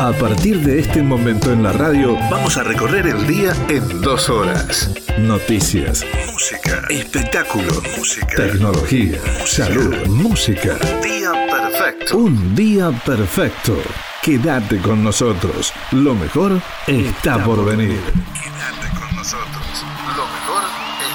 A partir de este momento en la radio, vamos a recorrer el día en dos horas. Noticias, música, espectáculo, música, tecnología, salud, música. Día perfecto. Un día perfecto. Quédate con nosotros. Lo mejor está por venir. Quédate con nosotros. Lo mejor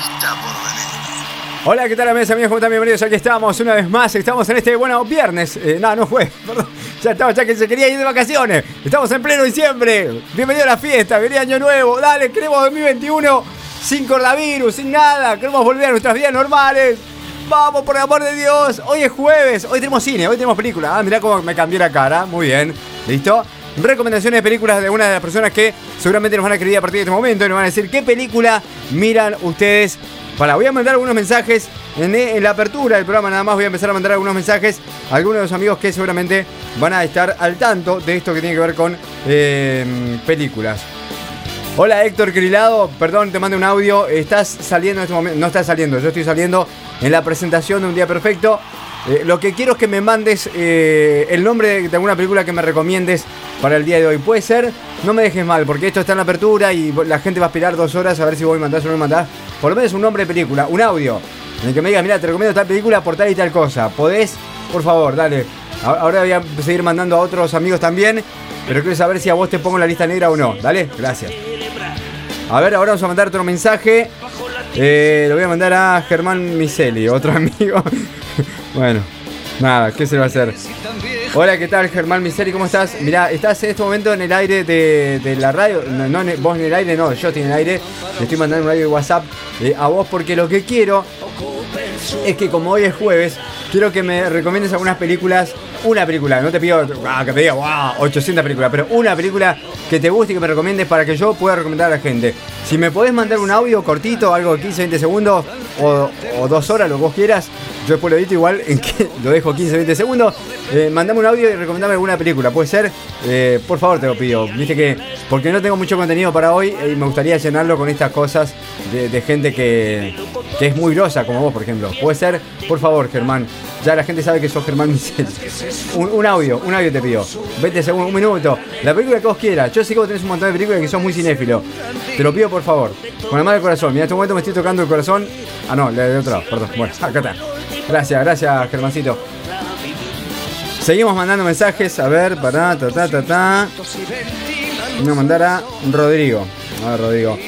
está por venir. Hola, ¿qué tal amigos? Amigos, ¿cómo están? Bienvenidos. Aquí estamos una vez más. Estamos en este, bueno, viernes. Eh, no, no fue, perdón. Ya estamos, ya que se quería ir de vacaciones. Estamos en pleno diciembre. Bienvenido a la fiesta, bienvenido Año Nuevo. Dale, queremos 2021 sin coronavirus, sin nada. Queremos volver a nuestras vidas normales. Vamos, por el amor de Dios. Hoy es jueves. Hoy tenemos cine, hoy tenemos película. Ah, mirá cómo me cambié la cara. Muy bien. ¿Listo? Recomendaciones de películas de una de las personas que seguramente nos van a escribir a partir de este momento y nos van a decir qué película miran ustedes. Para, voy a mandar algunos mensajes en, la apertura del programa. Nada más voy a empezar a mandar algunos mensajes a algunos de los amigos que seguramente van a estar al tanto de esto que tiene que ver con eh, películas. Hola Héctor Crilado, perdón, te mando un audio. Estás saliendo en este momento, no estás saliendo, yo estoy saliendo en la presentación de Un Día Perfecto. Eh, lo que quiero es que me mandes eh, el nombre de alguna película que me recomiendes para el día de hoy. Puede ser, no me dejes mal, porque esto está en la apertura y la gente va a esperar dos horas a ver si voy a mandar o no me. Por lo menos un nombre de película, un audio, en el que me digas, mira, te recomiendo tal película por tal y tal cosa. ¿Podés? Por favor, dale. Ahora voy a seguir mandando a otros amigos también, pero quiero saber si a vos te pongo en la lista negra o no. Dale, gracias. A ver, ahora vamos a mandar otro mensaje. Eh, lo voy a mandar a Germán Miseli, otro amigo. bueno, nada, ¿qué se va a hacer? Hola, ¿qué tal Germán Miseli? ¿Cómo estás? Mirá, estás en este momento en el aire de, la radio. No, vos en el aire, no, yo estoy en el aire. Le estoy mandando un audio de WhatsApp eh, a vos porque lo que quiero es que como hoy es jueves, quiero que me recomiendes algunas películas. Una película, no te pido ah, que me digas wow, 800 películas, pero una película que te guste y que me recomiendes para que yo pueda recomendar a la gente. Si me podés mandar un audio cortito, algo de 15, 20 segundos o, dos horas, lo que vos quieras, yo después lo edito igual, en que lo dejo 15, 20 segundos. Eh, mandame un audio y recomendame alguna película, puede ser. Eh, por favor, te lo pido. Viste que, porque no tengo mucho contenido para hoy y me gustaría llenarlo con estas cosas de, gente que, es muy grosa, como vos, por ejemplo. Puede ser, por favor, Germán. Ya la gente sabe que sos Germán Michel. Un, audio, un audio te pido. 20 segundos, un minuto. La película que vos quieras. Yo sé que vos tenés un montón de películas que sos muy cinéfilo. Te lo pido, por favor. Con la mano del corazón. Mira, en este momento me estoy tocando el corazón. Ah, no, de otro lado, perdón. Bueno, acá está. Gracias, gracias, Germancito. Seguimos mandando mensajes. A ver, para, ta, ta, ta, ta. Voy a mandar a Rodrigo. A ver, Rodrigo.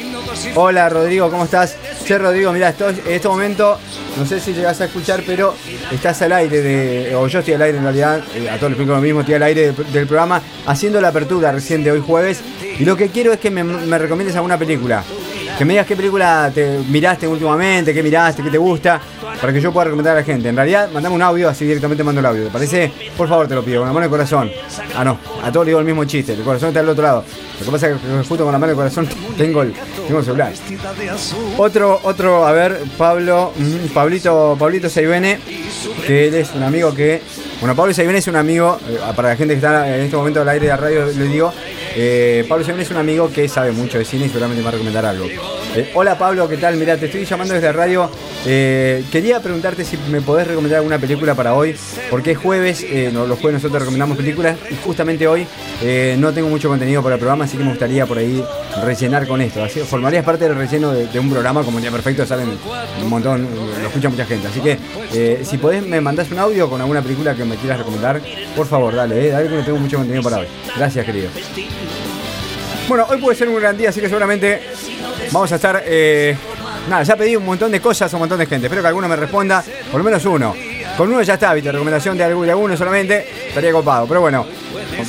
Hola, Rodrigo, ¿cómo estás? Che, Rodrigo, mira, en este momento, no sé si llegas a escuchar, pero estás al aire de. O yo estoy al aire en realidad, eh, a todos les explico lo mismo, estoy al aire del, programa, haciendo la apertura recién de hoy jueves. Y lo que quiero es que me, me recomiendes alguna película. Que me digas qué película te miraste últimamente, qué miraste, qué te gusta, para que yo pueda recomendar a la gente. En realidad, mandame un audio, así directamente mando el audio. ¿Te parece? Por favor, te lo pido, con la mano del corazón. Ah, no, a todos le digo el mismo chiste, el corazón está del otro lado. Lo que pasa es que justo con la mano del corazón tengo el, tengo el celular. Otro, otro, a ver, Pablo, mm, Pablito, Pablito Seibene, que él es un amigo que. Bueno, Pablo Seibene es un amigo, eh, para la gente que está en este momento al aire de la radio, le digo, eh, Pablo Semén es un amigo que sabe mucho de cine y seguramente me va a recomendar algo. Eh, hola Pablo, ¿qué tal? Mira, te estoy llamando desde radio. Eh, quería preguntarte si me podés recomendar alguna película para hoy, porque es jueves, no, los jueves nosotros recomendamos películas y justamente hoy no tengo mucho contenido para el programa, así que me gustaría por ahí rellenar con esto. Así, formarías parte del relleno de, un programa como Día Perfecto, saben un montón, lo escucha mucha gente. Así que si podés me mandás un audio con alguna película que me quieras recomendar, por favor, dale, dale que no tengo mucho contenido para hoy. Gracias, querido. Bueno, hoy puede ser un gran día, así que seguramente vamos a estar. Eh, nada, ya pedí un montón de cosas a un montón de gente. Espero que alguno me responda, por lo menos uno. Con uno ya está, viste, recomendación de alguno solamente, estaría copado. Pero bueno,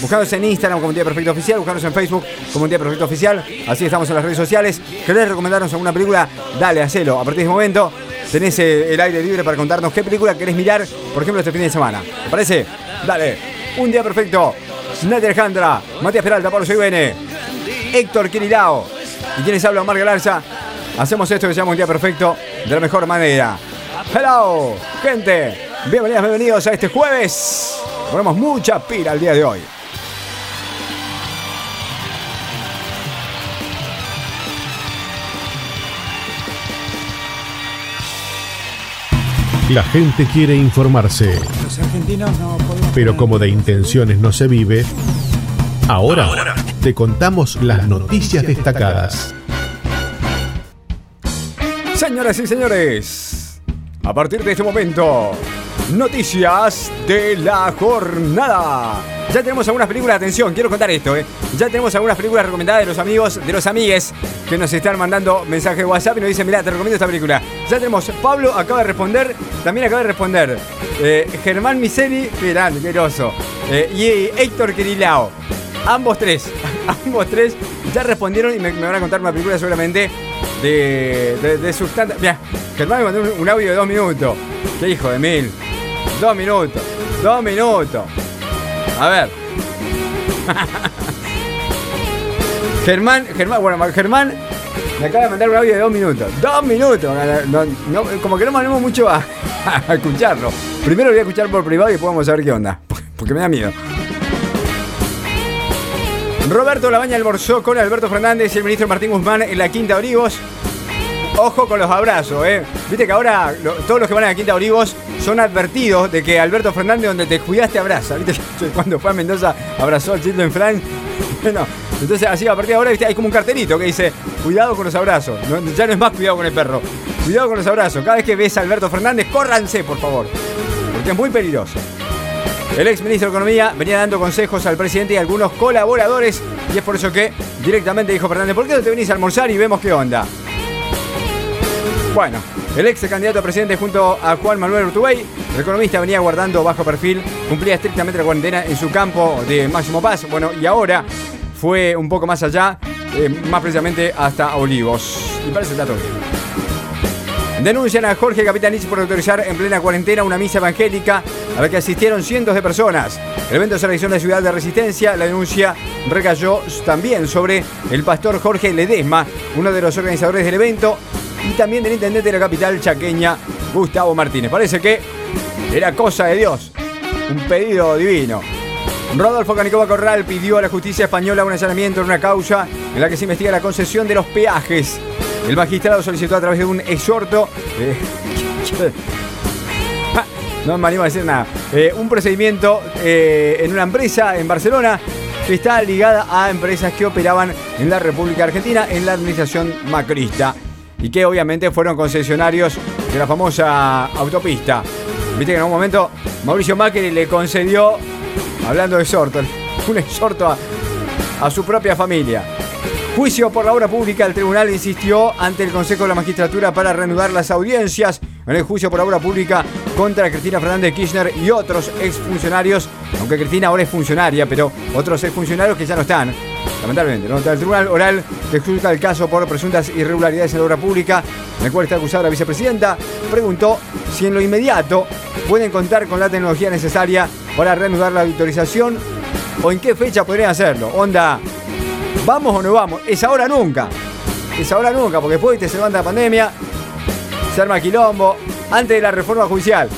buscaros en Instagram como Día Perfecto Oficial, buscaros en Facebook como Día Perfecto Oficial. Así estamos en las redes sociales. ¿Querés recomendarnos alguna película? Dale, hacelo. A partir de este momento tenés el aire libre para contarnos qué película querés mirar, por ejemplo, este fin de semana. ¿Te parece? Dale. Un día perfecto. Nadia Alejandra, Matías Peralta, Pablo Soybene. Héctor Quirilao. Y quienes hablan, Omar Galarza. Hacemos esto que se llama un día perfecto de la mejor manera. Hello, gente. Bienvenidas, bienvenidos a este jueves. Ponemos mucha pila el día de hoy. La gente quiere informarse. Los argentinos no Pero como de intenciones no se vive, Ahora, te contamos las noticias destacadas. Señoras y señores, a partir de este momento, noticias de la jornada. Ya tenemos algunas películas, atención, quiero contar esto, ¿eh? Ya tenemos algunas películas recomendadas de los amigos, de los amigues que nos están mandando mensajes de WhatsApp y nos dicen, mira, te recomiendo esta película. Ya tenemos, Pablo acaba de responder, también acaba de responder, eh, Germán Miseli, qué grande, qué eh, y Héctor Quirilao. Ambos tres, ambos tres ya respondieron y me, van a contar una película seguramente de, de, de sustancia. Mira, Germán me mandó un, audio de dos minutos. Qué hijo de mil. Dos minutos. Dos minutos. A ver. Germán, Germán, bueno, Germán me acaba de mandar un audio de dos minutos. Dos minutos. como que no mandamos mucho a, a, escucharlo. Primero lo voy a escuchar por privado y después vamos a ver qué onda. Porque me da miedo. Roberto Labaña almorzó con Alberto Fernández y el ministro Martín Guzmán en la Quinta Olivos. Ojo con los abrazos, ¿eh? Viste que ahora todos los que van a la Quinta Olivos son advertidos de que Alberto Fernández, donde te cuidaste, abraza. ¿Viste? Cuando fue a Mendoza, abrazó al Children Frank. Bueno, entonces así a partir de ahora ¿viste? hay como un cartelito que dice, cuidado con los abrazos. ya no es más cuidado con el perro. Cuidado con los abrazos. Cada vez que ves a Alberto Fernández, córranse, por favor. Porque es muy peligroso. El ex ministro de Economía venía dando consejos al presidente y a algunos colaboradores y es por eso que directamente dijo Fernández, ¿por qué no te venís a almorzar y vemos qué onda? Bueno, el ex candidato a presidente junto a Juan Manuel Urtubey, el economista venía guardando bajo perfil, cumplía estrictamente la cuarentena en su campo de máximo paz, bueno, y ahora fue un poco más allá, eh, más precisamente hasta Olivos. Y parece todo bien. Denuncian a Jorge Capitanich por autorizar en plena cuarentena una misa evangélica a la que asistieron cientos de personas. El evento se realizó en la ciudad de Resistencia. La denuncia recayó también sobre el pastor Jorge Ledesma, uno de los organizadores del evento, y también del intendente de la capital chaqueña, Gustavo Martínez. Parece que era cosa de Dios, un pedido divino. Rodolfo Canicoba Corral pidió a la justicia española un allanamiento en una causa en la que se investiga la concesión de los peajes el magistrado solicitó a través de un exhorto. Eh, no me animo a decir nada. Eh, un procedimiento eh, en una empresa en Barcelona que está ligada a empresas que operaban en la República Argentina en la administración macrista y que obviamente fueron concesionarios de la famosa autopista. Viste que en un momento Mauricio Macri le concedió, hablando de exhorto, un exhorto a su propia familia. Juicio por la obra pública. El tribunal insistió ante el Consejo de la Magistratura para reanudar las audiencias en el juicio por obra pública contra Cristina Fernández Kirchner y otros exfuncionarios. Aunque Cristina ahora es funcionaria, pero otros exfuncionarios que ya no están. Lamentablemente, ¿no? el tribunal oral que juzga el caso por presuntas irregularidades en la obra pública, en el cual está acusada la vicepresidenta, preguntó si en lo inmediato pueden contar con la tecnología necesaria para reanudar la autorización o en qué fecha podrían hacerlo. Onda, ¿Vamos o no vamos? Es ahora nunca. Es ahora nunca, porque después se levanta la pandemia, se arma quilombo, antes de la reforma judicial.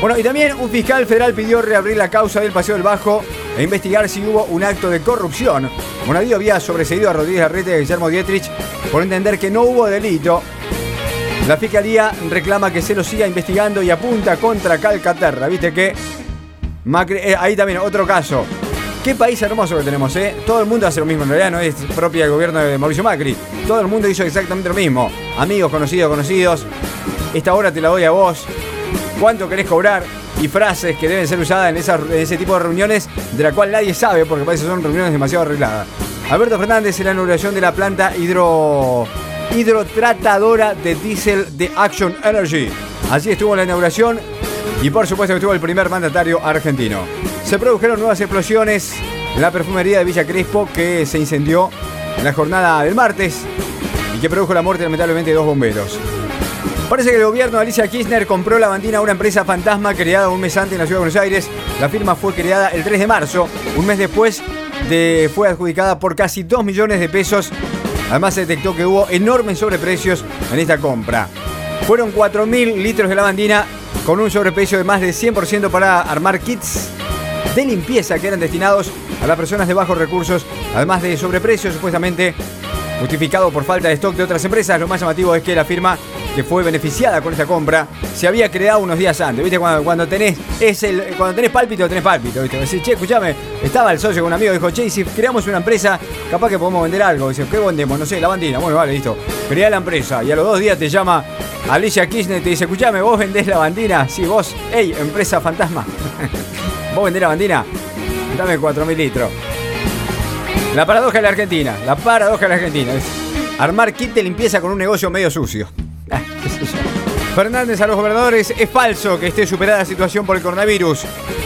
Bueno, y también un fiscal federal pidió reabrir la causa del Paseo del Bajo e investigar si hubo un acto de corrupción. Bonadío había sobreseído a Rodríguez Arrete y Guillermo Dietrich por entender que no hubo delito. La fiscalía reclama que se lo siga investigando y apunta contra Calcaterra. Viste que eh, ahí también otro caso. Qué país hermoso que tenemos, ¿eh? Todo el mundo hace lo mismo, en realidad no es propia del gobierno de Mauricio Macri. Todo el mundo hizo exactamente lo mismo. Amigos, conocidos, conocidos. Esta hora te la doy a vos. ¿Cuánto querés cobrar? Y frases que deben ser usadas en, ese tipo de reuniones, de la cual nadie sabe, porque parece que son reuniones demasiado arregladas. Alberto Fernández en la inauguración de la planta hidro, hidrotratadora de diésel de Action Energy. Así estuvo la inauguración y por supuesto estuvo el primer mandatario argentino. Se produjeron nuevas explosiones en la perfumería de Villa Crespo que se incendió en la jornada del martes y que produjo la muerte lamentablemente de dos bomberos. Parece que el gobierno de Alicia Kirchner compró la bandina a una empresa fantasma creada un mes antes en la ciudad de Buenos Aires. La firma fue creada el 3 de marzo, un mes después de, fue adjudicada por casi 2 millones de pesos. Además se detectó que hubo enormes sobreprecios en esta compra. Fueron 4.000 litros de lavandina con un sobreprecio de más de 100% para armar kits de limpieza que eran destinados a las personas de bajos recursos, además de sobreprecio supuestamente justificado por falta de stock de otras empresas. Lo más llamativo es que la firma que fue beneficiada con esta compra, se había creado unos días antes. ¿Viste? Cuando, cuando tenés es el, cuando tenés pálpito, tenés pálpito. ¿viste? Che, escúchame, estaba el socio con un amigo, dijo, che, si creamos una empresa, capaz que podemos vender algo. Dice, ¿qué vendemos? No sé, la bandina. Bueno, vale, listo. Crea la empresa. Y a los dos días te llama Alicia Kirchner y te dice, escúchame, vos vendés la bandina. Sí, vos, hey, empresa fantasma. ¿Vos vendés la bandina? Dame 4.000 litros. La paradoja de la Argentina. La paradoja de la Argentina. Es armar kit de limpieza con un negocio medio sucio. Ah, Fernández a los gobernadores, es falso que esté superada la situación por el coronavirus.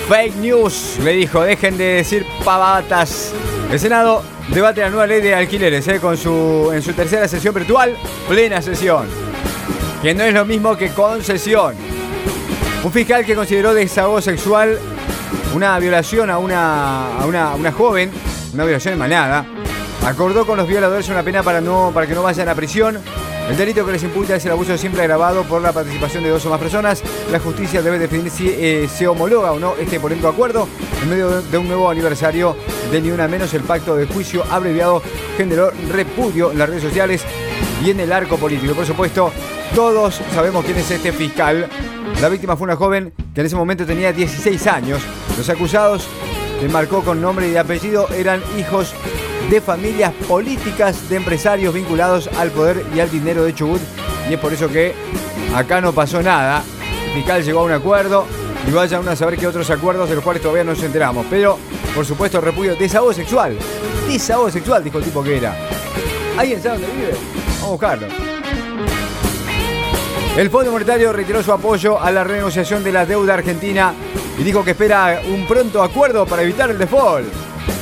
Fake news, le dijo, dejen de decir pavatas. El Senado debate la nueva ley de alquileres eh, con su, en su tercera sesión virtual, plena sesión. Que no es lo mismo que concesión. Un fiscal que consideró desahogo sexual una violación a una, a una, a una joven, una violación en manada, acordó con los violadores una pena para, no, para que no vayan a prisión. El delito que les imputa es el abuso siempre agravado por la participación de dos o más personas. La justicia debe definir si eh, se homologa o no este polémico acuerdo. En medio de un nuevo aniversario de Ni Una Menos, el pacto de juicio abreviado generó repudio en las redes sociales y en el arco político. Por supuesto, todos sabemos quién es este fiscal. La víctima fue una joven que en ese momento tenía 16 años. Los acusados, que marcó con nombre y apellido, eran hijos de familias políticas de empresarios vinculados al poder y al dinero de Chubut. Y es por eso que acá no pasó nada. El fiscal llegó a un acuerdo y vayan uno a saber qué otros acuerdos de los cuales todavía no nos enteramos. Pero, por supuesto, repudio. Desahogo sexual. Desahogo sexual, dijo el tipo que era. ¿Alguien sabe dónde vive? Vamos a buscarlo. El Fondo Monetario retiró su apoyo a la renegociación de la deuda argentina y dijo que espera un pronto acuerdo para evitar el default.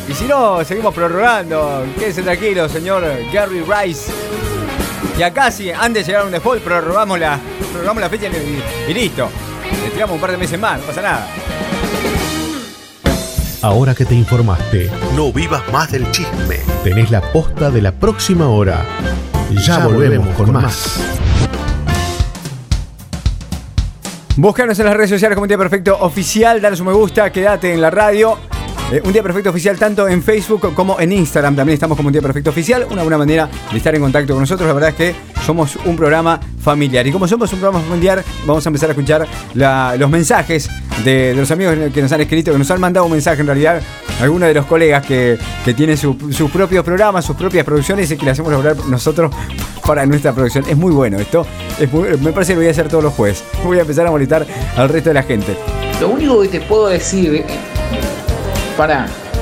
Y si no, seguimos prorrogando. Quédese tranquilo, señor Gary Rice. Y acá, si antes de llegar a un default, prorrogamos la, prorrogamos la fecha y, y listo. Le tiramos un par de meses más, no pasa nada. Ahora que te informaste, no vivas más del chisme. Tenés la posta de la próxima hora. Ya, volvemos, con, más. Búscanos en las redes sociales como un día perfecto oficial, dale su me gusta, quédate en la radio. Eh, un día perfecto oficial tanto en Facebook como en Instagram. También estamos como un día perfecto oficial. Una buena manera de estar en contacto con nosotros. La verdad es que somos un programa familiar. Y como somos un programa familiar, vamos a empezar a escuchar los mensajes de, los amigos que nos han escrito, que nos han mandado un mensaje en realidad. Algunos de los colegas que, que tienen su- sus propios programas, sus propias producciones y que le hacemos lograr nosotros para nuestra producción. Es muy bueno esto. Es muy- me parece que lo voy a hacer todos los jueves. Voy a empezar a molestar al resto de la gente. Lo único que te puedo decir,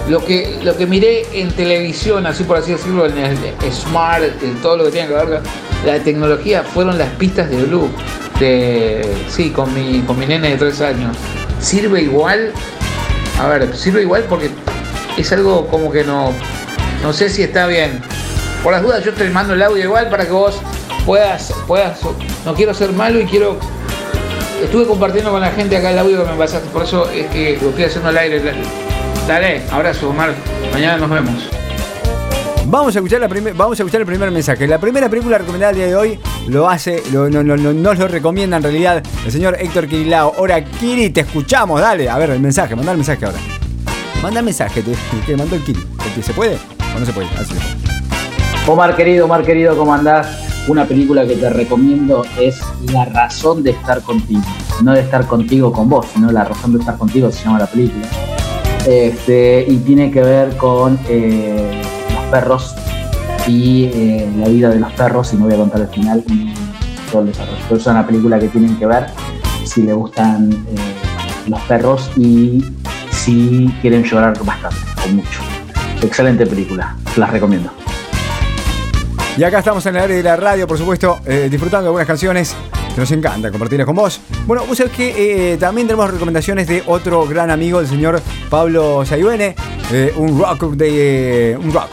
lo que, lo que miré en televisión, así por así decirlo, en el Smart, en todo lo que tiene que ver la tecnología, fueron las pistas de Blue. De, sí, con mi, con mi nene de 3 años. ¿Sirve igual? A ver, sirve igual porque es algo como que no, no sé si está bien. Por las dudas yo te mando el audio igual para que vos puedas, puedas, no quiero ser malo y quiero Estuve compartiendo con la gente acá el audio que me pasaste, por eso es que lo estoy haciendo al aire. Dale, abrazo, Omar. Mañana nos vemos. Vamos a escuchar la vamos a escuchar el primer mensaje. La primera película recomendada el día de hoy lo hace, lo- no, no- no- nos lo recomienda en realidad el señor Héctor Kirilao. Ahora, Kiri, te escuchamos, dale. A ver, el mensaje, manda el mensaje ahora. Manda el mensaje te- que mandó el Kiri. ¿Se puede o no se puede? Así Omar querido, Omar querido, ¿cómo andás? Una película que te recomiendo es La razón de estar contigo. No de estar contigo con vos, sino La razón de estar contigo se llama la película. Este, y tiene que ver con eh, los perros y eh, la vida de los perros, y no voy a contar el final y todo el desarrollo. Pero es una película que tienen que ver si le gustan eh, los perros y si quieren llorar bastante o mucho. Excelente película, las recomiendo. Y acá estamos en el área de la radio, por supuesto, disfrutando de buenas canciones nos encanta compartirlas con vos. Bueno, vos sabés que eh, también tenemos recomendaciones de otro gran amigo, el señor Pablo Sayuene, eh, un rock de eh, un, rock-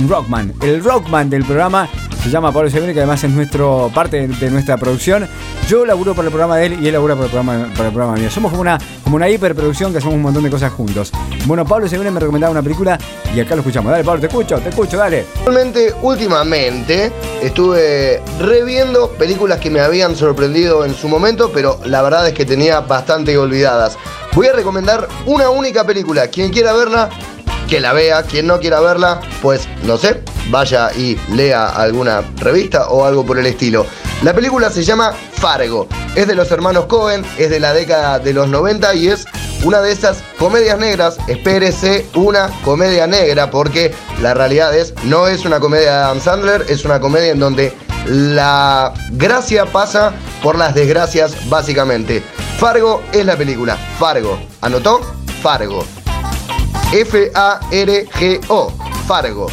un rockman, el rockman del programa se llama Pablo Sayuene, que además es nuestro parte de nuestra producción. Yo laburo para el programa de él y él labura para el programa, para el programa mío. Somos como una, como una hiperproducción que hacemos un montón de cosas juntos. Bueno, Pablo Sayuene me recomendaba una película y acá lo escuchamos. Dale, Pablo, te escucho, te escucho, dale. Realmente, últimamente estuve reviendo películas que me habían sorprendido en su momento, pero la verdad es que tenía bastante olvidadas. Voy a recomendar una única película. Quien quiera verla, que la vea. Quien no quiera verla, pues no sé, vaya y lea alguna revista o algo por el estilo. La película se llama Fargo. Es de los hermanos Cohen, es de la década de los 90 y es una de esas comedias negras. Espérese una comedia negra porque la realidad es, no es una comedia de Adam Sandler, es una comedia en donde la gracia pasa por las desgracias básicamente. Fargo es la película. Fargo. ¿Anotó? Fargo. F-A-R-G-O. Fargo.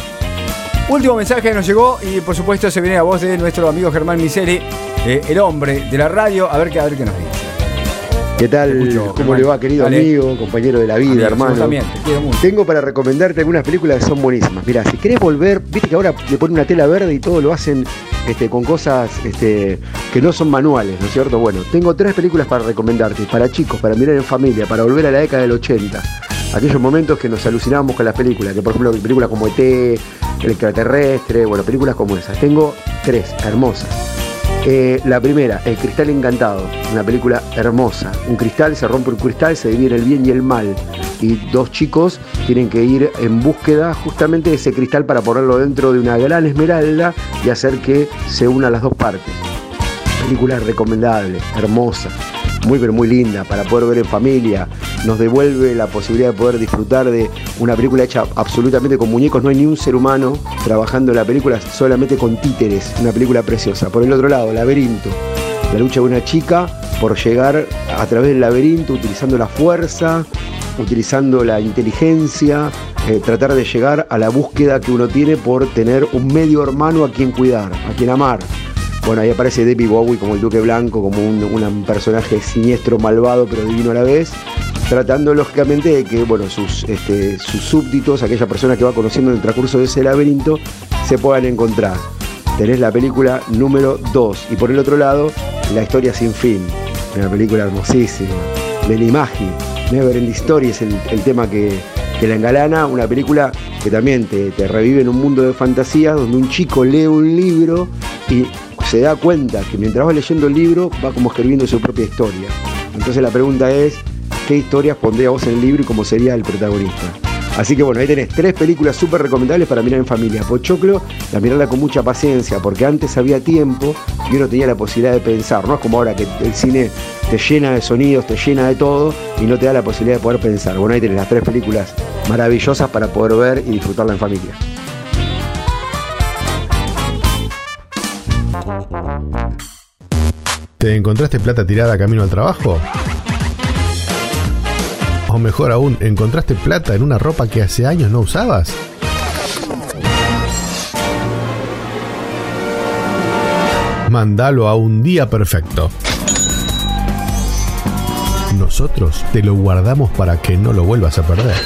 Último mensaje que nos llegó y por supuesto se viene a voz de nuestro amigo Germán Miseri, eh, el hombre de la radio. A ver qué, a ver qué nos dice. ¿Qué tal? ¿Cómo le va, querido amigo, compañero de la vida, hermano? También, te quiero mucho. Tengo para recomendarte algunas películas que son buenísimas. Mira, si querés volver, viste que ahora le ponen una tela verde y todo lo hacen este, con cosas este, que no son manuales, ¿no es cierto? Bueno, tengo tres películas para recomendarte, para chicos, para mirar en familia, para volver a la década del 80 aquellos momentos que nos alucinábamos con las películas, que por ejemplo películas como ET, El extraterrestre, bueno, películas como esas. Tengo tres, hermosas. Eh, la primera, El Cristal Encantado, una película hermosa. Un cristal, se rompe un cristal, se divide el bien y el mal. Y dos chicos tienen que ir en búsqueda justamente de ese cristal para ponerlo dentro de una gran esmeralda y hacer que se unan las dos partes. Película recomendable, hermosa muy pero muy linda para poder ver en familia. Nos devuelve la posibilidad de poder disfrutar de una película hecha absolutamente con muñecos. No hay ni un ser humano trabajando la película solamente con títeres. Una película preciosa. Por el otro lado, Laberinto. La lucha de una chica por llegar a través del laberinto utilizando la fuerza, utilizando la inteligencia, eh, tratar de llegar a la búsqueda que uno tiene por tener un medio hermano a quien cuidar, a quien amar. Bueno, ahí aparece Debbie Bowie como el Duque Blanco, como un, personaje siniestro, malvado, pero divino a la vez, tratando lógicamente de que bueno, sus, este, sus súbditos, aquella persona que va conociendo en el transcurso de ese laberinto, se puedan encontrar. Tenés la película número 2 y por el otro lado, La historia sin fin, una película hermosísima. Melimaji, Never End Story es el, tema que, la engalana, una película que también te, te revive en un mundo de fantasías donde un chico lee un libro y se da cuenta que mientras va leyendo el libro va como escribiendo su propia historia. Entonces la pregunta es, ¿qué historias pondría vos en el libro y cómo sería el protagonista? Así que bueno, ahí tenés tres películas súper recomendables para mirar en familia. Pochoclo, la mirarla con mucha paciencia, porque antes había tiempo y uno tenía la posibilidad de pensar. No es como ahora que el cine te llena de sonidos, te llena de todo y no te da la posibilidad de poder pensar. Bueno, ahí tenés las tres películas maravillosas para poder ver y disfrutarla en familia. ¿Te encontraste plata tirada camino al trabajo? O mejor aún, ¿encontraste plata en una ropa que hace años no usabas? Mándalo a un día perfecto. Nosotros te lo guardamos para que no lo vuelvas a perder.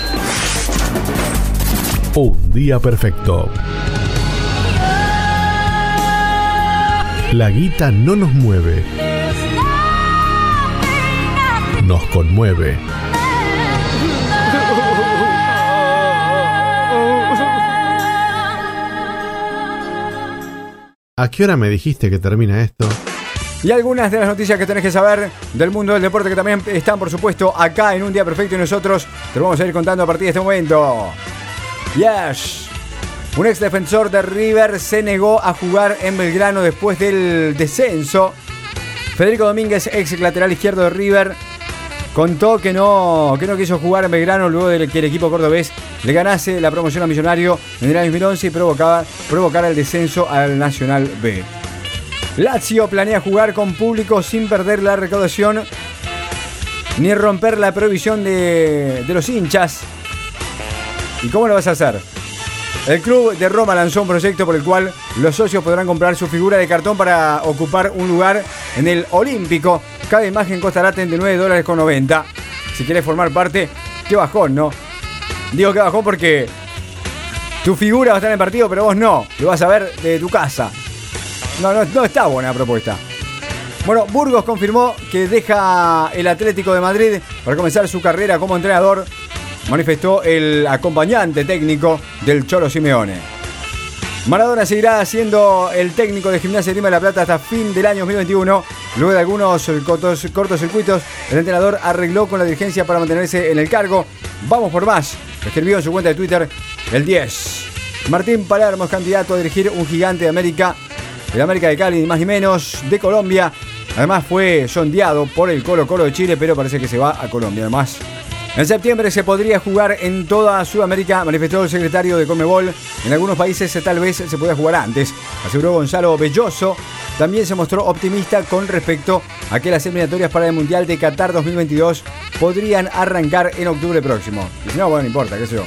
Un día perfecto. La guita no nos mueve. Nos conmueve. ¿A qué hora me dijiste que termina esto? Y algunas de las noticias que tenés que saber del mundo del deporte que también están, por supuesto, acá en Un Día Perfecto y nosotros te lo vamos a ir contando a partir de este momento. Yes. Un ex defensor de River se negó a jugar en Belgrano después del descenso. Federico Domínguez, ex lateral izquierdo de River, contó que no, que no quiso jugar en Belgrano luego de que el equipo cordobés le ganase la promoción a Millonario en el año 2011 y provocaba, provocara el descenso al Nacional B. Lazio planea jugar con público sin perder la recaudación ni romper la prohibición de, de los hinchas. ¿Y cómo lo vas a hacer? El club de Roma lanzó un proyecto por el cual los socios podrán comprar su figura de cartón para ocupar un lugar en el Olímpico. Cada imagen costará 39 dólares con 90. Si quieres formar parte, qué bajón, ¿no? Digo que bajón porque tu figura va a estar en el partido, pero vos no. Lo vas a ver de tu casa. No, no, no está buena la propuesta. Bueno, Burgos confirmó que deja el Atlético de Madrid para comenzar su carrera como entrenador manifestó el acompañante técnico del Cholo Simeone. Maradona seguirá siendo el técnico de Gimnasia de Lima de la Plata hasta fin del año 2021. Luego de algunos cortos, cortocircuitos, el entrenador arregló con la dirigencia para mantenerse en el cargo. Vamos por más, escribió en su cuenta de Twitter el 10. Martín Palermo es candidato a dirigir un gigante de América el América de Cali, ni más ni menos, de Colombia. Además fue sondeado por el Colo Colo de Chile, pero parece que se va a Colombia. Además, en septiembre se podría jugar en toda Sudamérica, manifestó el secretario de Comebol. En algunos países tal vez se pueda jugar antes, aseguró Gonzalo Belloso. También se mostró optimista con respecto a que las eliminatorias para el Mundial de Qatar 2022 podrían arrancar en octubre próximo. Y si no, bueno, no importa, qué sé yo.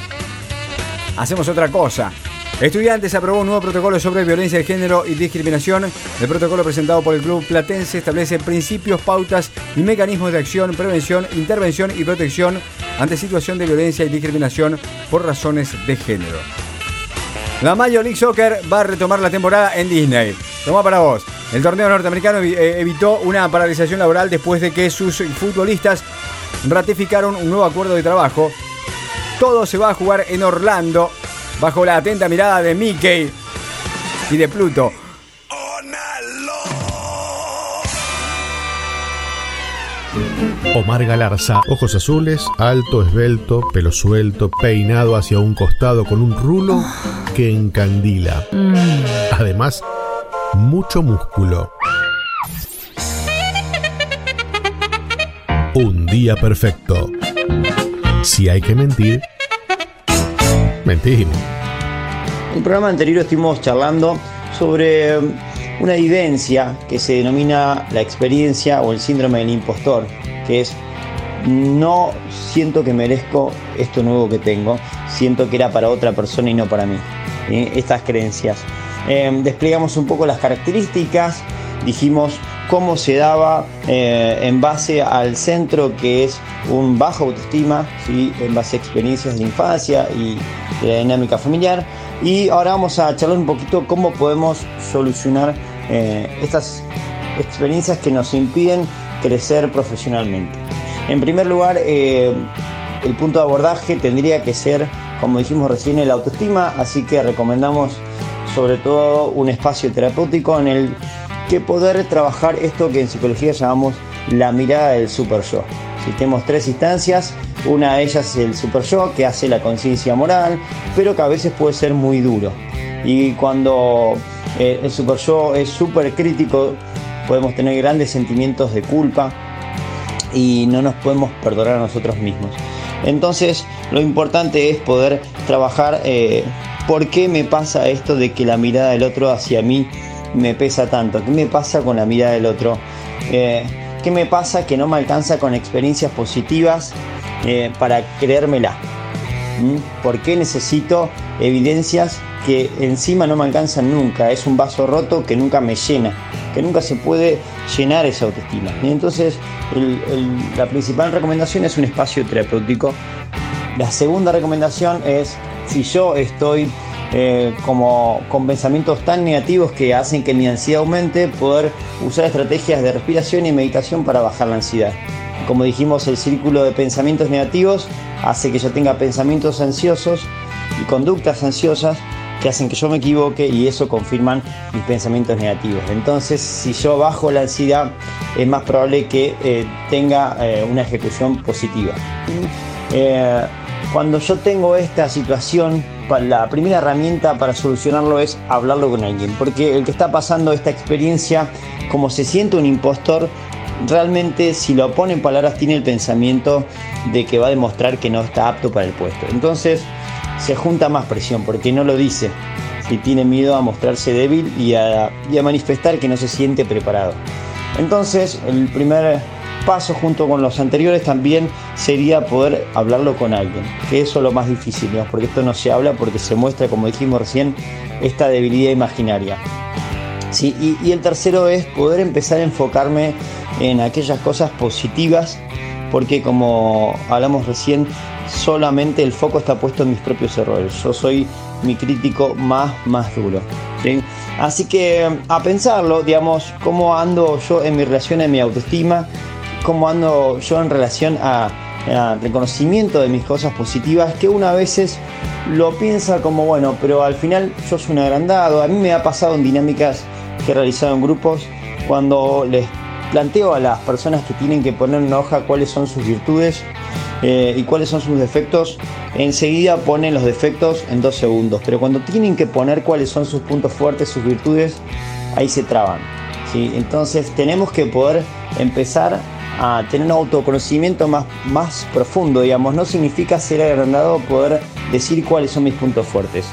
Hacemos otra cosa. Estudiantes aprobó un nuevo protocolo sobre violencia de género y discriminación. El protocolo presentado por el Club Platense establece principios, pautas y mecanismos de acción, prevención, intervención y protección ante situación de violencia y discriminación por razones de género. La Major League Soccer va a retomar la temporada en Disney. Toma para vos. El torneo norteamericano eh, evitó una paralización laboral después de que sus futbolistas ratificaron un nuevo acuerdo de trabajo. Todo se va a jugar en Orlando bajo la atenta mirada de Mickey y de Pluto. Omar Galarza, ojos azules, alto, esbelto, pelo suelto, peinado hacia un costado con un rulo que encandila. Además, mucho músculo. Un día perfecto. Si hay que mentir, mentir. En el programa anterior estuvimos charlando sobre um, una evidencia que se denomina la experiencia o el síndrome del impostor, que es no siento que merezco esto nuevo que tengo, siento que era para otra persona y no para mí. Estas creencias. Em, desplegamos un poco las características, dijimos cómo se daba eh, en base al centro que es un bajo autoestima, ¿sí? en base a experiencias de infancia y de la dinámica familiar. Y ahora vamos a charlar un poquito cómo podemos solucionar eh, estas experiencias que nos impiden crecer profesionalmente. En primer lugar, eh, el punto de abordaje tendría que ser, como dijimos recién, el autoestima, así que recomendamos sobre todo un espacio terapéutico en el que poder trabajar esto que en psicología llamamos la mirada del super yo. Si tenemos tres instancias, una de ellas es el super yo que hace la conciencia moral, pero que a veces puede ser muy duro. Y cuando eh, el super yo es súper crítico, podemos tener grandes sentimientos de culpa y no nos podemos perdonar a nosotros mismos. Entonces, lo importante es poder trabajar eh, por qué me pasa esto de que la mirada del otro hacia mí me pesa tanto? ¿Qué me pasa con la mirada del otro? Eh, ¿Qué me pasa que no me alcanza con experiencias positivas eh, para creérmela? ¿Mm? ¿Por qué necesito evidencias que encima no me alcanzan nunca? Es un vaso roto que nunca me llena, que nunca se puede llenar esa autoestima. Y entonces la principal recomendación es un espacio terapéutico. La segunda recomendación es si yo estoy eh, como con pensamientos tan negativos que hacen que mi ansiedad aumente, poder usar estrategias de respiración y meditación para bajar la ansiedad. Como dijimos, el círculo de pensamientos negativos hace que yo tenga pensamientos ansiosos y conductas ansiosas que hacen que yo me equivoque y eso confirman mis pensamientos negativos. Entonces, si yo bajo la ansiedad, es más probable que eh, tenga eh, una ejecución positiva. cuando yo tengo esta situación la primera herramienta para solucionarlo es hablarlo con alguien, porque el que está pasando esta experiencia, como se siente un impostor, realmente si lo pone en palabras tiene el pensamiento de que va a demostrar que no está apto para el puesto. Entonces se junta más presión porque no lo dice, si tiene miedo a mostrarse débil y a, y a manifestar que no se siente preparado. Entonces el primer paso junto con los anteriores también sería poder hablarlo con alguien, que eso es lo más difícil, porque esto no se habla porque se muestra, como dijimos recién, esta debilidad imaginaria. Sí, y, el tercero es poder empezar a enfocarme en aquellas cosas positivas, porque como hablamos recién, solamente el foco está puesto en mis propios errores. Yo soy mi crítico más, más duro. Así que a pensarlo, digamos, cómo ando yo en mi relación, en mi autoestima, cómo ando yo en relación a, reconocimiento de mis cosas positivas, que una a veces lo piensa como, bueno, pero al final yo soy un agrandado. A mí me ha pasado en dinámicas que he realizado en grupos, cuando les planteo a las personas que tienen que poner una hoja cuáles son sus virtudes eh, y cuáles son sus defectos, enseguida ponen los defectos en dos segundos. Pero cuando tienen que poner cuáles son sus puntos fuertes, sus virtudes, ahí se traban. ¿sí? Entonces tenemos que poder empezar a tener un autoconocimiento más, más profundo, digamos. No significa ser agrandado poder decir cuáles son mis puntos fuertes.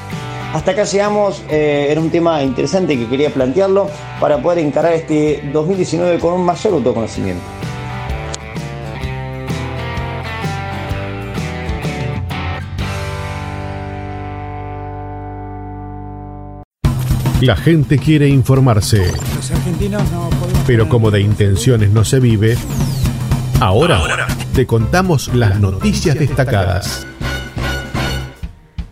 Hasta acá llegamos, eh, era un tema interesante que quería plantearlo para poder encarar este 2019 con un mayor autoconocimiento. La gente quiere informarse. Pero como de intenciones no se vive, ahora, te contamos las noticias destacadas.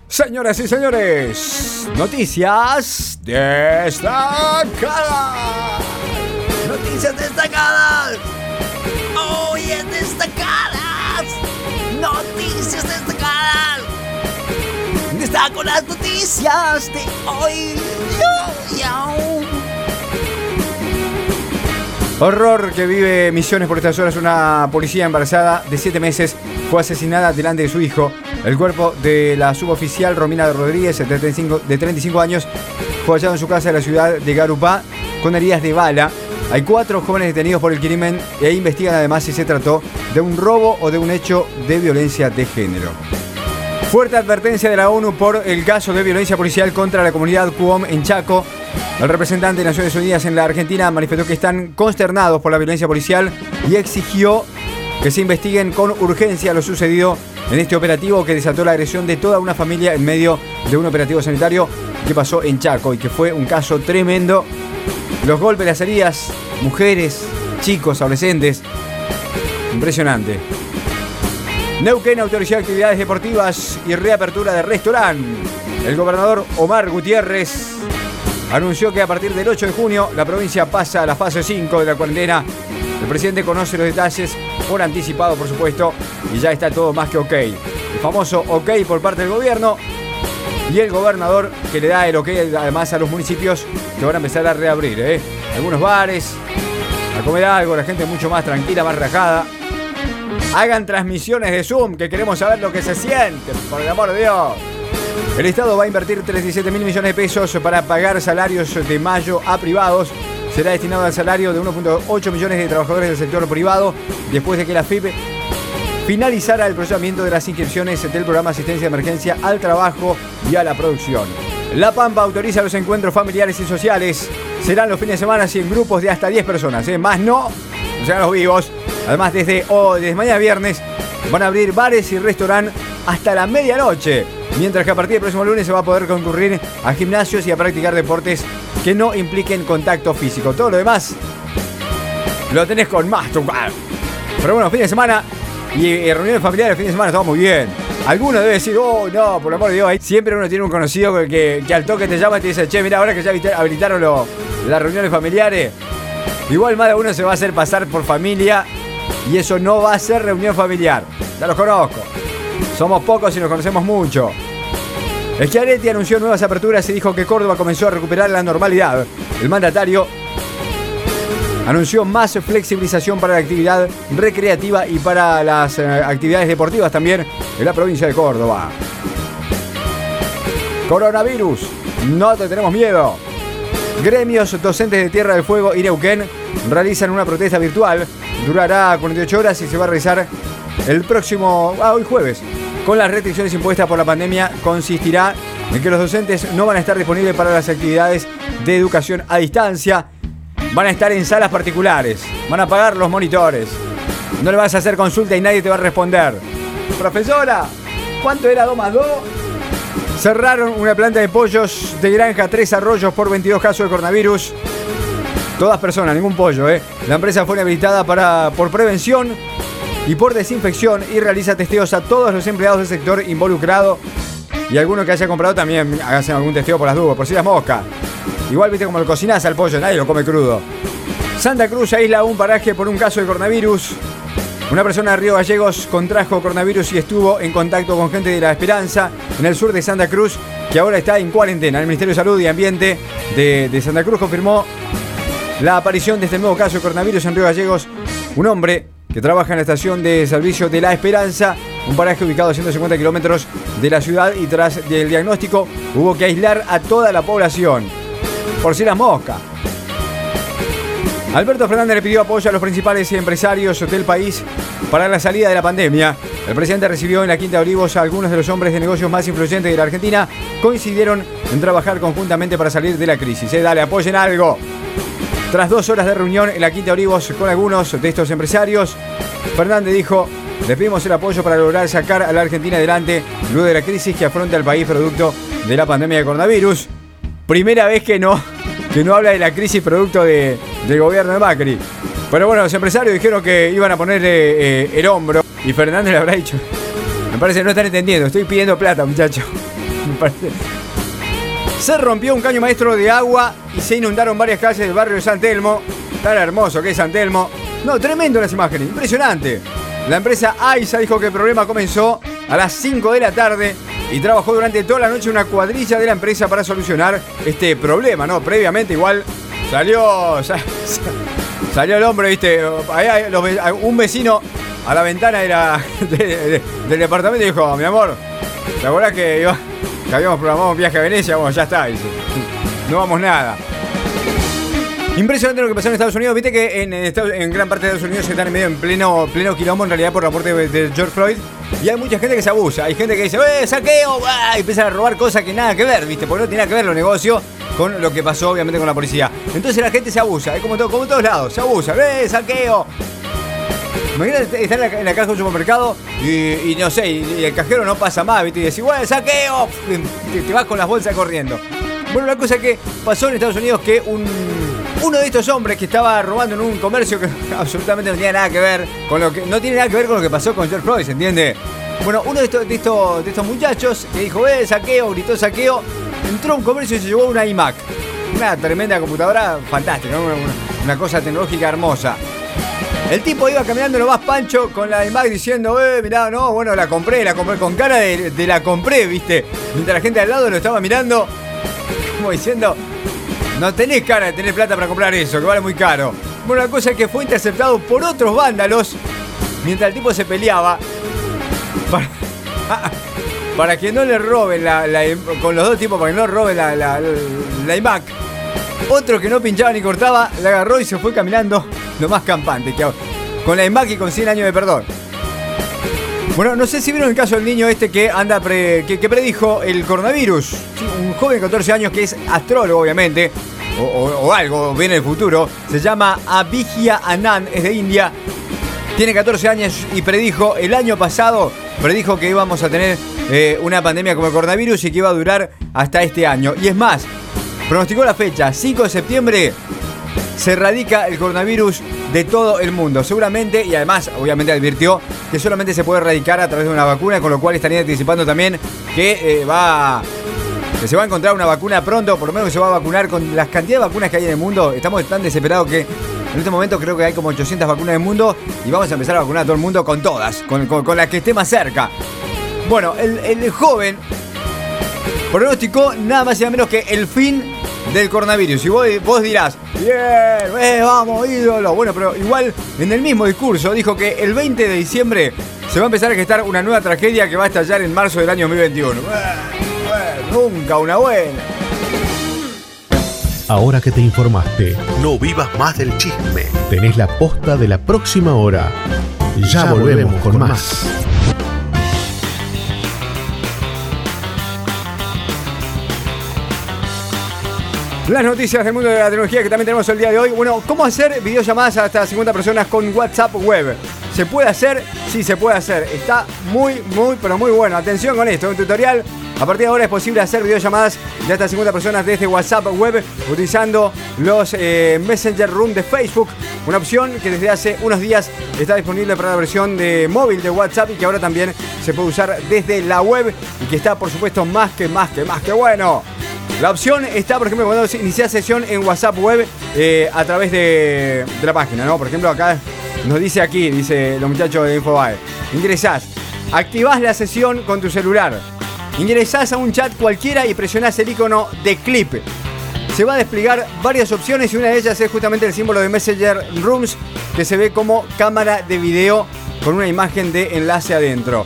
Señoras y señores, noticias destacadas. Noticias destacadas. Hoy es destacadas. Noticias destacadas. Destaco las noticias de hoy. Horror que vive Misiones por estas horas. Una policía embarazada de 7 meses fue asesinada delante de su hijo. El cuerpo de la suboficial Romina Rodríguez, de 35, de 35 años, fue hallado en su casa de la ciudad de Garupá con heridas de bala. Hay cuatro jóvenes detenidos por el crimen e investigan además si se trató de un robo o de un hecho de violencia de género. Fuerte advertencia de la ONU por el caso de violencia policial contra la comunidad QOM en Chaco. El representante de Naciones Unidas en la Argentina manifestó que están consternados por la violencia policial y exigió que se investiguen con urgencia lo sucedido en este operativo que desató la agresión de toda una familia en medio de un operativo sanitario que pasó en Chaco y que fue un caso tremendo. Los golpes, las heridas, mujeres, chicos, adolescentes. Impresionante. Neuquén autorizó actividades deportivas y reapertura de restaurante. El gobernador Omar Gutiérrez anunció que a partir del 8 de junio la provincia pasa a la fase 5 de la cuarentena. El presidente conoce los detalles por anticipado, por supuesto, y ya está todo más que ok. El famoso ok por parte del gobierno y el gobernador que le da el ok además a los municipios que van a empezar a reabrir. ¿eh? Algunos bares, a comer algo, la gente mucho más tranquila, más rajada. Hagan transmisiones de Zoom, que queremos saber lo que se siente, por el amor de Dios. El Estado va a invertir 37 mil millones de pesos para pagar salarios de mayo a privados. Será destinado al salario de 1.8 millones de trabajadores del sector privado después de que la FIP finalizara el procesamiento de las inscripciones del programa Asistencia de Emergencia al Trabajo y a la Producción. La Pampa autoriza los encuentros familiares y sociales. Serán los fines de semana y en grupos de hasta 10 personas. ¿eh? Más no, o los vivos. Además, desde, hoy, desde mañana viernes van a abrir bares y restaurantes hasta la medianoche. Mientras que a partir del próximo lunes se va a poder concurrir a gimnasios y a practicar deportes que no impliquen contacto físico. Todo lo demás lo tenés con más. Pero bueno, fin de semana y, reuniones familiares, fin de semana, todo muy bien. Alguno debe decir, oh no, por amor de Dios, siempre uno tiene un conocido que, al toque te llama y te dice, che, mira, ahora que ya habilitaron las reuniones familiares, igual más de uno se va a hacer pasar por familia y eso no va a ser reunión familiar. Ya los conozco. Somos pocos y nos conocemos mucho. Schiaretti anunció nuevas aperturas y dijo que Córdoba comenzó a recuperar la normalidad. El mandatario anunció más flexibilización para la actividad recreativa y para las eh, actividades deportivas también en la provincia de Córdoba. Coronavirus, no te tenemos miedo. Gremios docentes de Tierra del Fuego y Neuquén realizan una protesta virtual. Durará 48 horas y se va a realizar el próximo, ah, hoy jueves. Con las restricciones impuestas por la pandemia, consistirá en que los docentes no van a estar disponibles para las actividades de educación a distancia. Van a estar en salas particulares. Van a pagar los monitores. No le vas a hacer consulta y nadie te va a responder. Profesora, ¿cuánto era 2 más 2? Cerraron una planta de pollos de granja Tres Arroyos por 22 casos de coronavirus. Todas personas, ningún pollo, ¿eh? La empresa fue inhabilitada para, por prevención y por desinfección y realiza testeos a todos los empleados del sector involucrado y alguno que haya comprado también hacen algún testeo por las dudas, por si las moscas. Igual viste como lo cocinás al pollo, nadie lo come crudo. Santa Cruz aísla un paraje por un caso de coronavirus. Una persona de Río Gallegos contrajo coronavirus y estuvo en contacto con gente de La Esperanza en el sur de Santa Cruz, que ahora está en cuarentena. El Ministerio de Salud y Ambiente de, Santa Cruz confirmó la aparición de este nuevo caso de coronavirus en Río Gallegos. Un hombre que trabaja en la estación de servicio de La Esperanza, un paraje ubicado a 150 kilómetros de la ciudad y tras el diagnóstico hubo que aislar a toda la población. Por si las moscas. Alberto Fernández le pidió apoyo a los principales empresarios del país para la salida de la pandemia. El presidente recibió en la Quinta de Olivos a algunos de los hombres de negocios más influyentes de la Argentina. Coincidieron en trabajar conjuntamente para salir de la crisis. ¿eh? Dale, apoyen algo. Tras dos horas de reunión en la Quinta de Olivos con algunos de estos empresarios, Fernández dijo, le pedimos el apoyo para lograr sacar a la Argentina adelante luego de la crisis que afronta el país producto de la pandemia de coronavirus. Primera vez que no, que no habla de la crisis producto de, del gobierno de Macri. Pero bueno, los empresarios dijeron que iban a ponerle eh, el hombro y Fernández le habrá dicho. Me parece que no están entendiendo, estoy pidiendo plata, muchachos. Me parece. Se rompió un caño maestro de agua y se inundaron varias calles del barrio de San Telmo. Tan hermoso que es San Telmo. No, tremendo las imágenes, impresionante. La empresa AISA dijo que el problema comenzó a las 5 de la tarde y trabajó durante toda la noche una cuadrilla de la empresa para solucionar este problema, ¿no? Previamente igual salió salió el hombre, ¿viste? un vecino a la ventana del departamento dijo, mi amor, ¿te acuerdas que, que habíamos programado un viaje a Venecia? Bueno, ya está, dice. No vamos nada. Impresionante lo que pasó en Estados Unidos. Viste que en, gran parte de Estados Unidos se están en medio en pleno, pleno quilombo en realidad por la muerte de George Floyd. Y hay mucha gente que se abusa. Hay gente que dice, ¡eh, saqueo! Y empiezan a robar cosas que nada que ver, ¿viste? Porque no tiene nada que ver los negocios con lo que pasó, obviamente, con la policía. Entonces la gente se abusa. Es como, en todos lados. Se abusa. ¡eh, saqueo! Imagínate estar en la, caja de un supermercado y, no sé, y, el cajero no pasa más, ¿viste? Y decís, ¡bueno, saqueo! Te, te vas con las bolsas corriendo. Bueno, una cosa que pasó en Estados Unidos que un uno de estos hombres que estaba robando en un comercio que absolutamente no tenía nada que ver con lo que no tiene nada que ver con lo que pasó con George Floyd, ¿se entiende? Bueno, uno de estos, de estos, muchachos que dijo, eh, saqueo, gritó saqueo, entró a un comercio y se llevó una iMac. Una tremenda computadora fantástica, una, cosa tecnológica hermosa. El tipo iba caminando lo más pancho con la iMac diciendo, eh, mirá, no, bueno, la compré, la compré con cara de, de la compré, viste. Mientras la gente al lado lo estaba mirando, como diciendo, no tenés cara de tener plata para comprar eso, que vale muy caro. Bueno, la cosa es que fue interceptado por otros vándalos mientras el tipo se peleaba para, que no le roben la, con los dos tipos, para que no roben la, la, iMac. Otro que no pinchaba ni cortaba, la agarró y se fue caminando lo más campante, que, con la iMac y con 100 años de perdón. Bueno, no sé si vieron el caso del niño este que anda que, predijo el coronavirus. Un joven de 14 años que es astrólogo, obviamente, o, algo, viene el futuro. Se llama Abhigya Anand, es de India. Tiene 14 años y predijo el año pasado, predijo que íbamos a tener eh, una pandemia como el coronavirus y que iba a durar hasta este año. Y es más, pronosticó la fecha, 5 de septiembre se erradica el coronavirus de todo el mundo. Seguramente, y además, obviamente advirtió que solamente se puede erradicar a través de una vacuna, con lo cual estaría anticipando también que eh, va que se va a encontrar una vacuna pronto, por lo menos que se va a vacunar con las cantidades de vacunas que hay en el mundo. Estamos tan desesperados que en este momento creo que hay como 800 vacunas en el mundo y vamos a empezar a vacunar a todo el mundo con todas, con, las que esté más cerca. Bueno, el, joven pronóstico nada más y nada menos que el fin del coronavirus. Y vos, vos dirás, bien, eh, vamos, ídolo. Bueno, pero igual en el mismo discurso dijo que el 20 de diciembre se va a empezar a gestar una nueva tragedia que va a estallar en marzo del año 2021. Nunca una buena. Ahora que te informaste, no vivas más del chisme. Tenés la posta de la próxima hora. Ya, volvemos, con, más. Las noticias del mundo de la tecnología que también tenemos el día de hoy. Bueno, ¿cómo hacer videollamadas hasta 50 personas con WhatsApp web? ¿Se puede hacer? Sí, se puede hacer. Está muy, muy, pero muy bueno. Atención con esto, un tutorial a partir de ahora es posible hacer videollamadas de hasta 50 personas desde WhatsApp web utilizando los eh, Messenger Room de Facebook. Una opción que desde hace unos días está disponible para la versión de móvil de WhatsApp y que ahora también se puede usar desde la web y que está por supuesto más que más que más que bueno. La opción está, por ejemplo, cuando inicias sesión en WhatsApp web eh, a través de, la página, ¿no? Por ejemplo, acá nos dice aquí, dice los muchachos de Infobae, ingresás, activás la sesión con tu celular Ingresás a un chat cualquiera y presionás el icono de clip. Se va a desplegar varias opciones y una de ellas es justamente el símbolo de Messenger Rooms que se ve como cámara de video con una imagen de enlace adentro.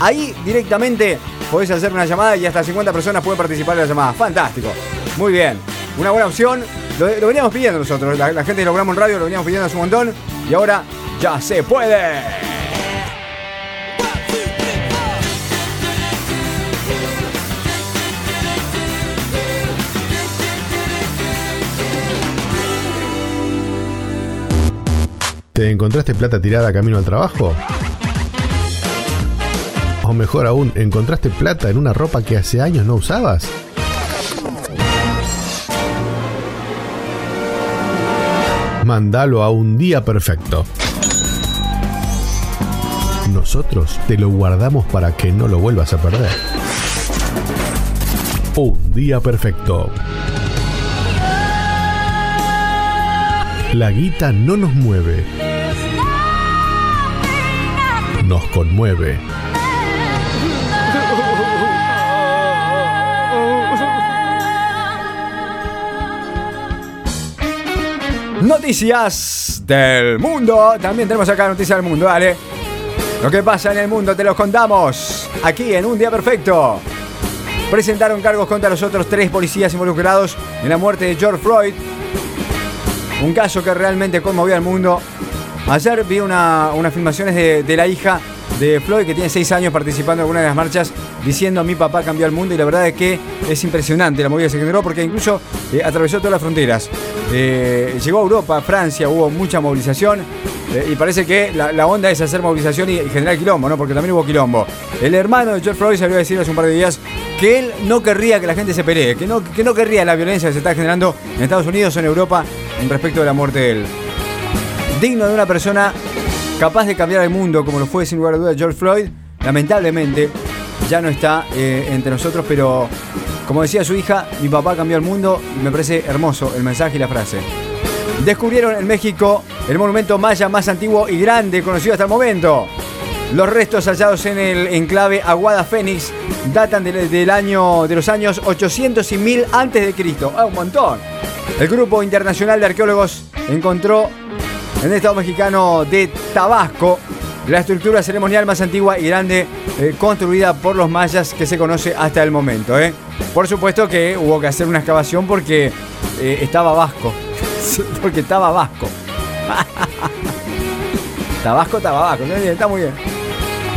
Ahí directamente podés hacer una llamada y hasta 50 personas pueden participar en la llamada. Fantástico. Muy bien. una buena opción. Lo, veníamos pidiendo nosotros, la, gente de Logramos Radio lo veníamos pidiendo hace un montón y ahora ya se puede. ¿Te encontraste plata tirada camino al trabajo? O mejor aún, ¿encontraste plata en una ropa que hace años no usabas? Mándalo a un día perfecto. Nosotros te lo guardamos para que no lo vuelvas a perder. Un día perfecto. La guita no nos mueve. Nos conmueve. Noticias del mundo. También tenemos acá noticias del mundo, ¿vale? Lo que pasa en el mundo te lo contamos aquí en Un Día Perfecto. Presentaron cargos contra los otros tres policías involucrados en la muerte de George Floyd. Un caso que realmente conmovió al mundo. Ayer vi una, unas filmaciones de la hija de Floyd, que tiene seis años participando en una de las marchas, diciendo mi papá cambió el mundo. Y la verdad es que es impresionante la movida que se generó porque incluso eh, atravesó todas las fronteras. Eh, llegó a Europa, Francia, hubo mucha movilización. Eh, y parece que la, onda es hacer movilización y, generar quilombo, ¿no? Porque también hubo quilombo. El hermano de George Floyd salió a decir hace un par de días que él no querría que la gente se pelee, que no, que no querría la violencia que se está generando en Estados Unidos o en Europa respecto de la muerte de él. Digno de una persona capaz de cambiar el mundo, como lo fue sin lugar a dudas George Floyd, lamentablemente ya no está eh, entre nosotros, pero como decía su hija, mi papá cambió el mundo y me parece hermoso el mensaje y la frase. Descubrieron en México el monumento maya más antiguo y grande conocido hasta el momento. Los restos hallados en el enclave Aguada Fénix datan del, año, de los años 800 y 1000 antes de Cristo. Ah, un montón. El grupo internacional de arqueólogos encontró en el estado mexicano de Tabasco la estructura ceremonial más antigua y grande eh, construida por los mayas que se conoce hasta el momento. ¿eh? Por supuesto que hubo que hacer una excavación porque eh, estaba vasco. porque estaba vasco. Tabasco estaba vasco. Está muy bien.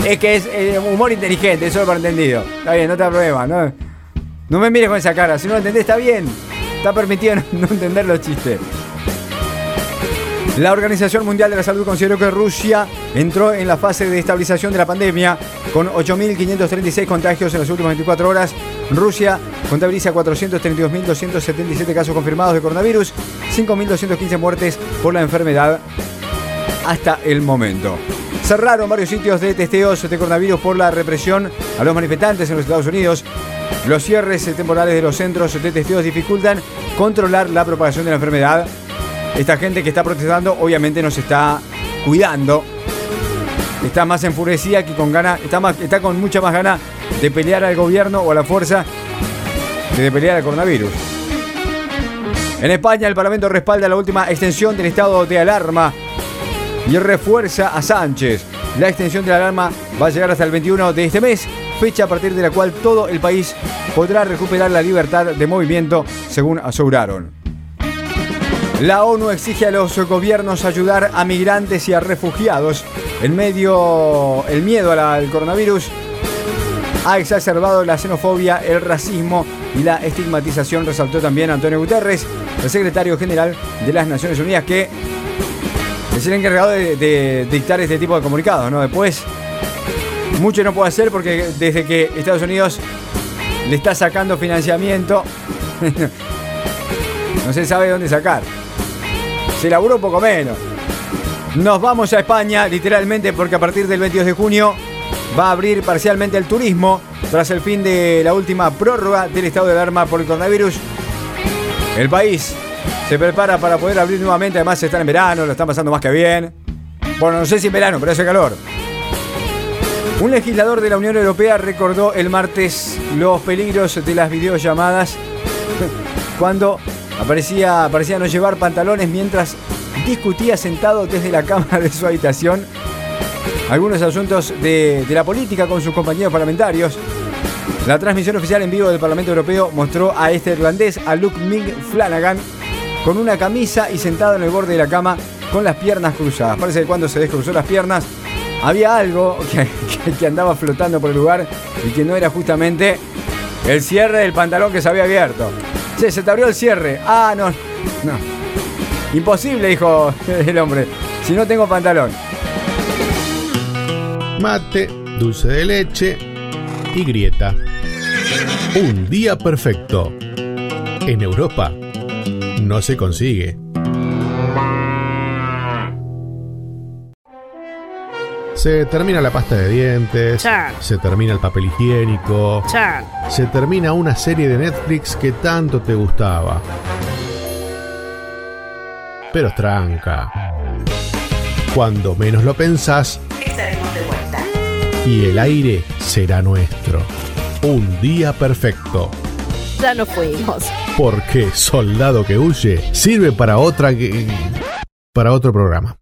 Es que es humor inteligente, eso lo he entendido. Está bien, no te problema. No, no me mires con esa cara. Si no lo entendés, está bien. Está permitido no entender los chistes. La Organización Mundial de la Salud consideró que Rusia entró en la fase de estabilización de la pandemia con 8.536 contagios en las últimas 24 horas. Rusia contabiliza 432.277 casos confirmados de coronavirus, 5.215 muertes por la enfermedad hasta el momento. Cerraron varios sitios de testeos de coronavirus por la represión a los manifestantes en los Estados Unidos. Los cierres temporales de los centros de testeos dificultan controlar la propagación de la enfermedad esta gente que está protestando obviamente nos está cuidando. Está más enfurecida que con ganas, está, está con mucha más ganas de pelear al gobierno o a la fuerza que de pelear al coronavirus. En España el Parlamento respalda la última extensión del estado de alarma y refuerza a Sánchez. La extensión de la alarma va a llegar hasta el 21 de este mes, fecha a partir de la cual todo el país podrá recuperar la libertad de movimiento, según aseguraron. La ONU exige a los gobiernos ayudar a migrantes y a refugiados. En medio, el miedo al coronavirus ha exacerbado la xenofobia, el racismo y la estigmatización, resaltó también Antonio Guterres, el secretario general de las Naciones Unidas, que es el encargado de, dictar este tipo de comunicados. Después, mucho no puede hacer porque desde que Estados Unidos le está sacando financiamiento, no se sabe dónde sacar se laburó un poco menos. Nos vamos a España, literalmente, porque a partir del 22 de junio va a abrir parcialmente el turismo tras el fin de la última prórroga del estado de alarma por el coronavirus. El país se prepara para poder abrir nuevamente, además están en verano, lo están pasando más que bien. Bueno, no sé si en verano, pero hace calor. Un legislador de la Unión Europea recordó el martes los peligros de las videollamadas cuando Aparecía, parecía no llevar pantalones mientras discutía sentado desde la cámara de su habitación algunos asuntos de, la política con sus compañeros parlamentarios. La transmisión oficial en vivo del Parlamento Europeo mostró a este irlandés, a Luke Ming Flanagan, con una camisa y sentado en el borde de la cama con las piernas cruzadas. Parece que cuando se descruzó las piernas había algo que, andaba flotando por el lugar y que no era justamente el cierre del pantalón que se había abierto. Sí, se te abrió el cierre. Ah, no. No. Imposible, dijo el hombre. Si no tengo pantalón. Mate, dulce de leche y grieta. Un día perfecto. En Europa no se consigue. Se termina la pasta de dientes, se termina el papel higiénico, se termina una serie de Netflix que tanto te gustaba. Pero tranca. Cuando menos lo pensás, estaremos de vuelta. Y el aire será nuestro. Un día perfecto. Ya nos fuimos. Porque soldado que huye sirve para otra para otro programa.